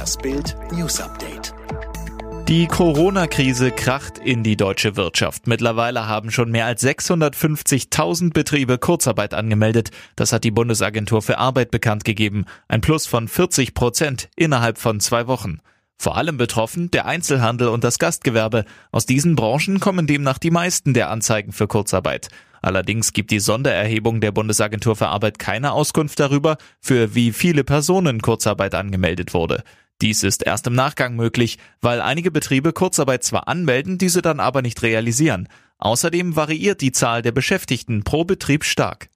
Das Bild News Update. Die Corona-Krise kracht in die deutsche Wirtschaft. Mittlerweile haben schon mehr als 650.000 Betriebe Kurzarbeit angemeldet. Das hat die Bundesagentur für Arbeit bekannt gegeben. Ein Plus von 40 Prozent innerhalb von zwei Wochen. Vor allem betroffen der Einzelhandel und das Gastgewerbe. Aus diesen Branchen kommen demnach die meisten der Anzeigen für Kurzarbeit. Allerdings gibt die Sondererhebung der Bundesagentur für Arbeit keine Auskunft darüber, für wie viele Personen Kurzarbeit angemeldet wurde. Dies ist erst im Nachgang möglich, weil einige Betriebe Kurzarbeit zwar anmelden, diese dann aber nicht realisieren. Außerdem variiert die Zahl der Beschäftigten pro Betrieb stark.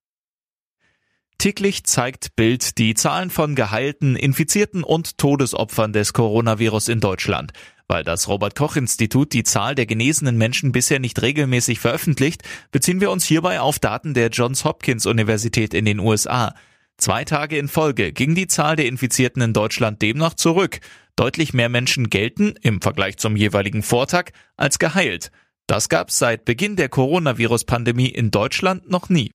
Täglich zeigt Bild die Zahlen von geheilten, infizierten und Todesopfern des Coronavirus in Deutschland. Weil das Robert Koch Institut die Zahl der genesenen Menschen bisher nicht regelmäßig veröffentlicht, beziehen wir uns hierbei auf Daten der Johns Hopkins Universität in den USA. Zwei Tage in Folge ging die Zahl der Infizierten in Deutschland demnach zurück. Deutlich mehr Menschen gelten, im Vergleich zum jeweiligen Vortag, als geheilt. Das gab's seit Beginn der Coronavirus-Pandemie in Deutschland noch nie.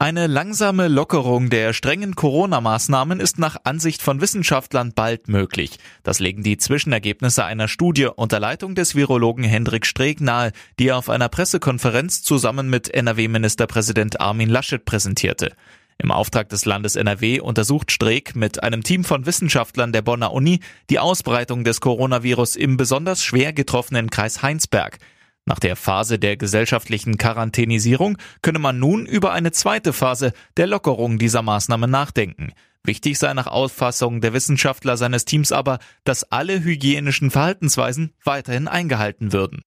Eine langsame Lockerung der strengen Corona-Maßnahmen ist nach Ansicht von Wissenschaftlern bald möglich. Das legen die Zwischenergebnisse einer Studie unter Leitung des Virologen Hendrik Streeck nahe, die er auf einer Pressekonferenz zusammen mit NRW-Ministerpräsident Armin Laschet präsentierte. Im Auftrag des Landes NRW untersucht Streeck mit einem Team von Wissenschaftlern der Bonner Uni die Ausbreitung des Coronavirus im besonders schwer getroffenen Kreis Heinsberg. Nach der Phase der gesellschaftlichen Quarantänisierung könne man nun über eine zweite Phase der Lockerung dieser Maßnahmen nachdenken. Wichtig sei nach Auffassung der Wissenschaftler seines Teams aber, dass alle hygienischen Verhaltensweisen weiterhin eingehalten würden.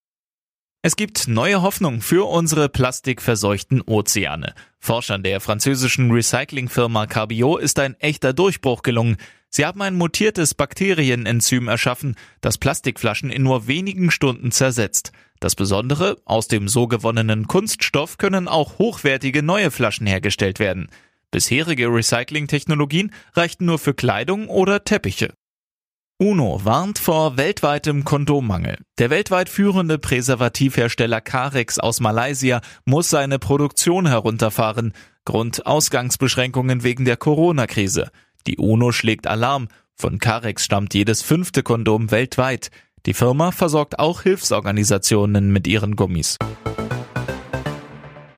Es gibt neue Hoffnung für unsere plastikverseuchten Ozeane. Forschern der französischen Recyclingfirma Carbio ist ein echter Durchbruch gelungen. Sie haben ein mutiertes Bakterienenzym erschaffen, das Plastikflaschen in nur wenigen Stunden zersetzt. Das Besondere, aus dem so gewonnenen Kunststoff können auch hochwertige neue Flaschen hergestellt werden. Bisherige Recyclingtechnologien reichten nur für Kleidung oder Teppiche. UNO warnt vor weltweitem Kondommangel. Der weltweit führende Präservativhersteller Carex aus Malaysia muss seine Produktion herunterfahren. Grund Ausgangsbeschränkungen wegen der Corona-Krise. Die UNO schlägt Alarm. Von Carex stammt jedes fünfte Kondom weltweit. Die Firma versorgt auch Hilfsorganisationen mit ihren Gummis.